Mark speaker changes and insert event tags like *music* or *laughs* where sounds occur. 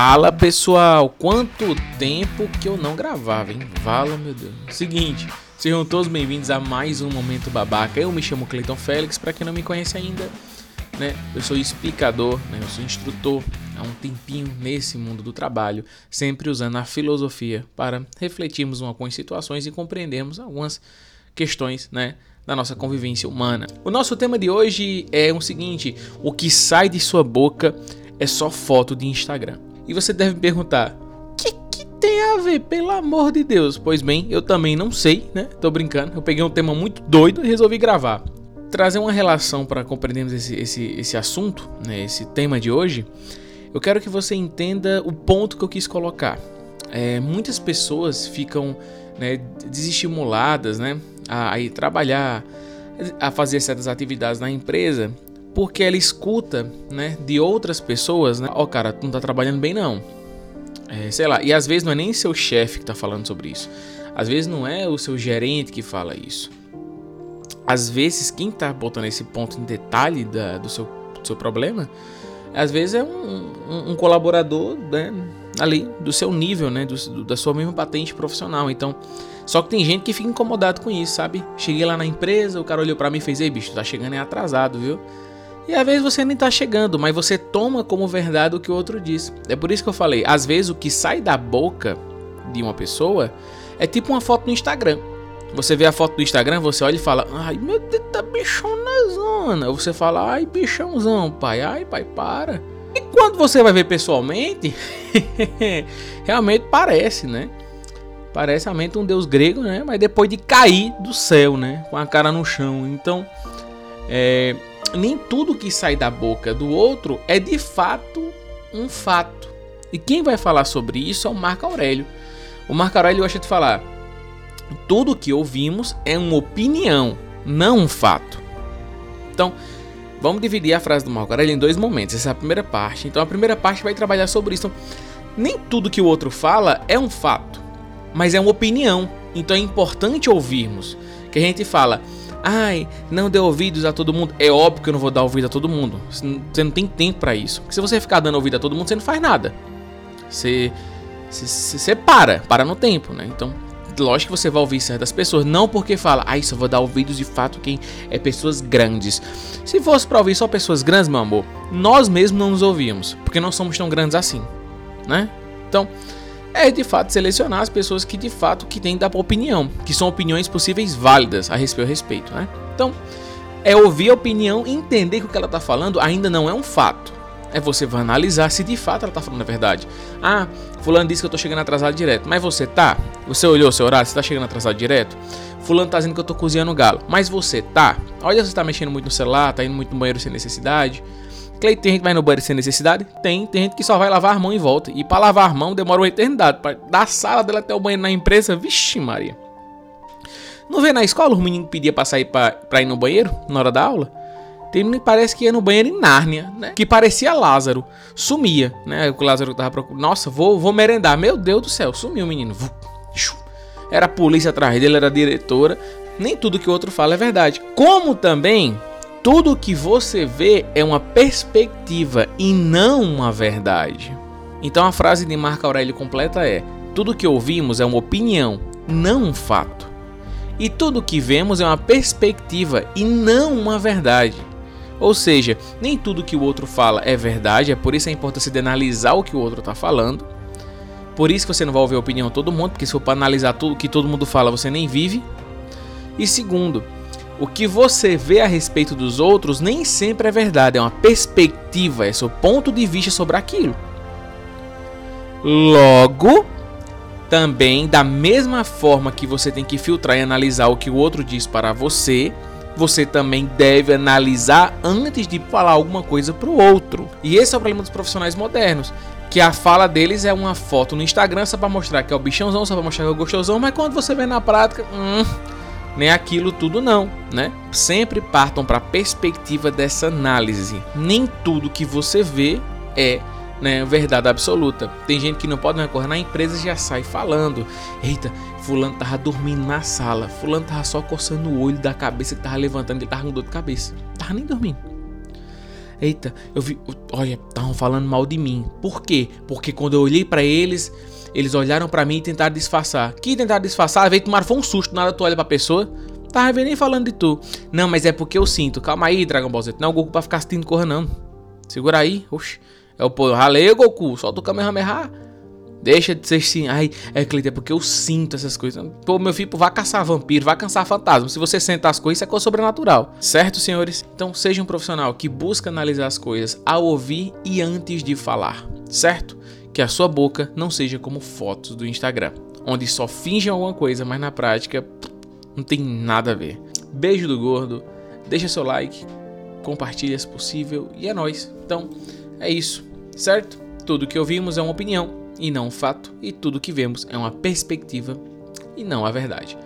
Speaker 1: Fala pessoal, quanto tempo que eu não gravava, hein? Vala, meu Deus. Seguinte, sejam todos bem-vindos a mais um Momento Babaca. Eu me chamo Cleiton Félix, para quem não me conhece ainda, né? Eu sou explicador, né? Eu sou instrutor há um tempinho nesse mundo do trabalho, sempre usando a filosofia para refletirmos algumas situações e compreendermos algumas questões, né? Da nossa convivência humana. O nosso tema de hoje é o seguinte: o que sai de sua boca é só foto de Instagram. E você deve me perguntar: o que, que tem a ver, pelo amor de Deus? Pois bem, eu também não sei, né? Tô brincando. Eu peguei um tema muito doido e resolvi gravar. Trazer uma relação para compreendermos esse, esse, esse assunto, né? esse tema de hoje. Eu quero que você entenda o ponto que eu quis colocar. É, muitas pessoas ficam né, desestimuladas né, a, a ir trabalhar, a fazer certas atividades na empresa porque ela escuta, né, de outras pessoas, né? Ó, oh, cara, tu não tá trabalhando bem não. É, sei lá, e às vezes não é nem seu chefe que tá falando sobre isso. Às vezes não é o seu gerente que fala isso. Às vezes quem tá botando esse ponto em detalhe da, do, seu, do seu problema, às vezes é um, um, um colaborador, né, ali do seu nível, né, do, do, da sua mesma patente profissional. Então, só que tem gente que fica incomodado com isso, sabe? Cheguei lá na empresa, o cara olhou para mim e fez: "Ei, bicho, tá chegando é atrasado, viu?" E às vezes você nem tá chegando, mas você toma como verdade o que o outro diz. É por isso que eu falei, às vezes o que sai da boca de uma pessoa é tipo uma foto no Instagram. Você vê a foto do Instagram, você olha e fala, ai meu Deus, tá bichão na zona. Você fala, ai bichãozão, pai, ai pai, para. E quando você vai ver pessoalmente, *laughs* realmente parece, né? Parece realmente um deus grego, né? Mas depois de cair do céu, né? Com a cara no chão. Então, é, nem tudo que sai da boca do outro é de fato um fato. E quem vai falar sobre isso é o Marco Aurélio. O Marco Aurélio gosta de falar: tudo que ouvimos é uma opinião, não um fato. Então, vamos dividir a frase do Marco Aurélio em dois momentos. Essa é a primeira parte. Então, a primeira parte vai trabalhar sobre isso. Então, nem tudo que o outro fala é um fato, mas é uma opinião. Então, é importante ouvirmos. Que a gente fala, Ai, não dê ouvidos a todo mundo. É óbvio que eu não vou dar ouvido a todo mundo. Você não tem tempo para isso. Porque se você ficar dando ouvido a todo mundo, você não faz nada. Você, você, você para, para no tempo, né? Então, lógico que você vai ouvir certas pessoas, não porque fala, ai, só vou dar ouvidos de fato quem é pessoas grandes. Se fosse para ouvir só pessoas grandes, meu amor, nós mesmos não nos ouvíamos, porque não somos tão grandes assim, né? Então, é de fato selecionar as pessoas que de fato que têm da opinião, que são opiniões possíveis válidas a respeito, né? Então, é ouvir a opinião e entender que o que ela está falando ainda não é um fato. É você vai analisar se de fato ela está falando a verdade. Ah, fulano disse que eu estou chegando atrasado direto. Mas você tá? Você olhou o seu horário? Você está chegando atrasado direto? Fulano está dizendo que eu estou cozinhando galo. Mas você tá? Olha, você está mexendo muito no celular, está indo muito no banheiro sem necessidade. Clay, tem gente que vai no banheiro sem necessidade? Tem. Tem gente que só vai lavar a mão e volta. E para lavar a mão demora uma eternidade. Pra, da sala dela até o banheiro na empresa, vixe Maria. Não vê na escola os meninos pediam pra sair pra, pra ir no banheiro na hora da aula? Tem menino que parece que ia no banheiro em Nárnia, né? Que parecia Lázaro. Sumia, né? O Lázaro tava procurando. Nossa, vou, vou merendar. Meu Deus do céu, sumiu o menino. Era a polícia atrás dele, era a diretora. Nem tudo que o outro fala é verdade. Como também tudo que você vê é uma perspectiva e não uma verdade. Então a frase de Marco Aurélio completa é: tudo que ouvimos é uma opinião, não um fato. E tudo que vemos é uma perspectiva e não uma verdade. Ou seja, nem tudo que o outro fala é verdade, é por isso a importância de analisar o que o outro está falando. Por isso que você não vai ouvir a opinião de todo mundo, porque se for para analisar tudo que todo mundo fala, você nem vive. E segundo, o que você vê a respeito dos outros nem sempre é verdade, é uma perspectiva, é seu ponto de vista sobre aquilo. Logo, também da mesma forma que você tem que filtrar e analisar o que o outro diz para você, você também deve analisar antes de falar alguma coisa para o outro. E esse é o problema dos profissionais modernos. Que a fala deles é uma foto no Instagram só para mostrar que é o bichãozão, só para mostrar que é o gostosão, mas quando você vê na prática, hum, nem aquilo tudo não, né? Sempre partam para a perspectiva dessa análise. Nem tudo que você vê é né, verdade absoluta. Tem gente que não pode recorrer na empresa e já sai falando. Eita, fulano tava dormindo na sala. Fulano tava só coçando o olho da cabeça que tava levantando, ele tava com dor de cabeça. Tava nem dormindo. Eita, eu vi. Olha, estavam falando mal de mim. Por quê? Porque quando eu olhei para eles, eles olharam para mim e tentaram disfarçar. Que tentaram disfarçar? Veio tomar foi um susto. Nada tu olha pra pessoa. Tava nem falando de tu. Não, mas é porque eu sinto. Calma aí, Dragon Ball Z. Não é o Goku pra ficar assistindo corra, não. Segura aí. Oxi. É o pô. Ralei, Goku. Solta o Kamehameha. Deixa de ser assim, ai, é Cleiton, é porque eu sinto essas coisas. Pô, meu filho, vai caçar vampiro, vai caçar fantasma. Se você senta as coisas, isso é coisa sobrenatural. Certo, senhores? Então, seja um profissional que busca analisar as coisas ao ouvir e antes de falar. Certo? Que a sua boca não seja como fotos do Instagram, onde só fingem alguma coisa, mas na prática não tem nada a ver. Beijo do gordo, deixa seu like, compartilha se possível e é nóis. Então, é isso, certo? Tudo que ouvimos é uma opinião e não um fato, e tudo que vemos é uma perspectiva e não a verdade.